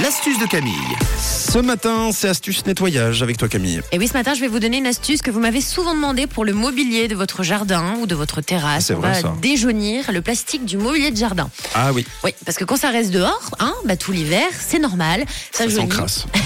L'astuce de Camille. Ce matin, c'est astuce nettoyage avec toi Camille. Et oui, ce matin, je vais vous donner une astuce que vous m'avez souvent demandé pour le mobilier de votre jardin ou de votre terrasse. C'est On vrai, va ça. déjaunir le plastique du mobilier de jardin. Ah oui, Oui, parce que quand ça reste dehors, hein, bah, tout l'hiver, c'est normal. Ça, ça s'encrasse.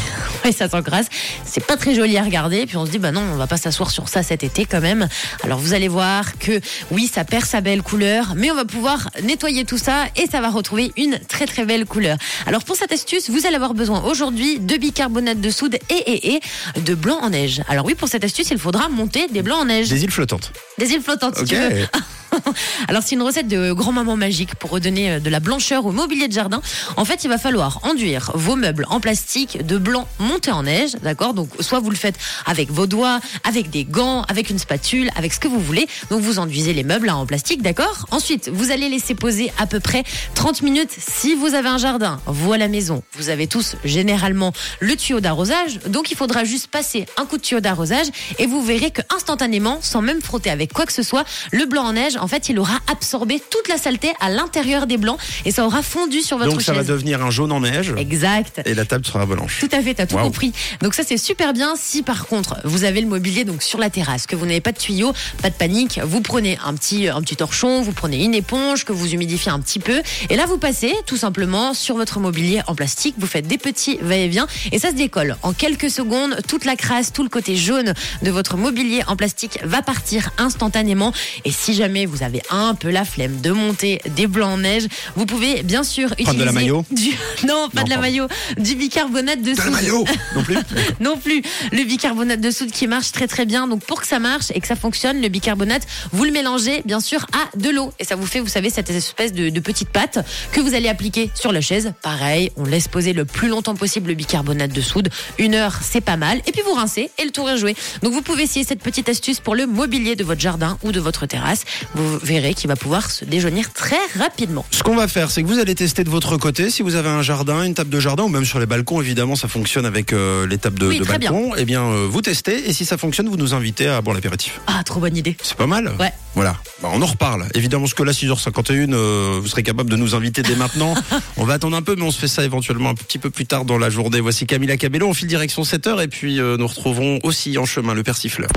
Oui, ça s'encrasse. C'est pas très joli à regarder. Puis on se dit, bah non, on va pas s'asseoir sur ça cet été quand même. Alors vous allez voir que oui, ça perd sa belle couleur, mais on va pouvoir nettoyer tout ça et ça va retrouver une très très belle couleur. Alors pour cette astuce, vous allez avoir besoin aujourd'hui de bicarbonate de soude et, et, et de blanc en neige. Alors oui, pour cette astuce, il faudra monter des blancs en neige. Des îles flottantes. Des îles flottantes, si Ok. tu veux. Alors c'est une recette de grand-maman magique pour redonner euh, de la blancheur au mobilier de jardin. En fait, il va falloir enduire vos meubles en plastique de blanc monté en neige, d'accord? Donc soit vous le faites avec vos doigts, avec des gants, avec une spatule, avec ce que vous voulez. Donc vous enduisez les meubles là, en plastique, d'accord? Ensuite, vous allez laisser poser à peu près 30 minutes si vous avez un jardin. Vous à la maison, vous avez tous généralement le tuyau d'arrosage, donc il faudra juste passer un coup de tuyau d'arrosage et vous verrez que instantanément, sans même frotter avec quoi que ce soit, le blanc en neige, en fait, il aura absorbé toute la saleté à l'intérieur des blancs et ça aura fondu sur votre Donc ça va devenir un jaune en neige Exact. et la table sera blanche. Tout à fait, t'as tout compris. Donc ça c'est super bien. Si par contre vous avez le mobilier donc sur la terrasse, que vous n'avez pas de tuyau, pas de panique, vous prenez un petit un petit torchon, vous prenez une éponge que vous humidifiez un petit peu, et là vous passez tout simplement sur votre mobilier en plastique, vous faites des petits va-et-vient et ça se décolle en quelques secondes. Toute la crasse, tout le côté jaune de votre mobilier en plastique va partir instantanément. Et si jamais vous avez un peu la flemme de monter des blancs en neige, vous pouvez bien sûr utiliser Prendre de la maillot du non pas Non, de la maillot, du bicarbonate de De la soude maillot non plus non plus. Le bicarbonate de soude qui marche très très bien. Donc pour que ça marche et que ça fonctionne, le bicarbonate, vous le mélangez bien sûr à de l'eau. Et ça vous fait, vous savez, cette espèce de, de petite pâte que vous allez appliquer sur la chaise. Pareil, on laisse poser le plus longtemps possible le bicarbonate de soude. Une heure, c'est pas mal. Et puis vous rincez et le tour est joué. Donc vous pouvez essayer cette petite astuce pour le mobilier de votre jardin ou de votre terrasse. Vous verrez qu'il va pouvoir se déjaunir très rapidement. Ce qu'on va faire, c'est que vous allez tester de votre côté. Si vous avez un jardin, une table de jardin, ou même sur les balcons, évidemment, ça fonctionne avec euh, les tables de, Oui, de très balcon. Eh bien, euh, vous testez. Et si ça fonctionne, vous nous invitez à boire l'apéritif. Ah, trop bonne idée. C'est pas mal Ouais. Voilà. Bah, on en reparle. Évidemment, parce que là, 6h51, euh, vous serez capable de nous inviter dès maintenant. on va attendre un peu, mais on se fait ça éventuellement un petit peu plus tard dans la journée. Voici Camila Cabello. On file direction 7h et puis euh, nous retrouverons aussi en chemin le persifleur.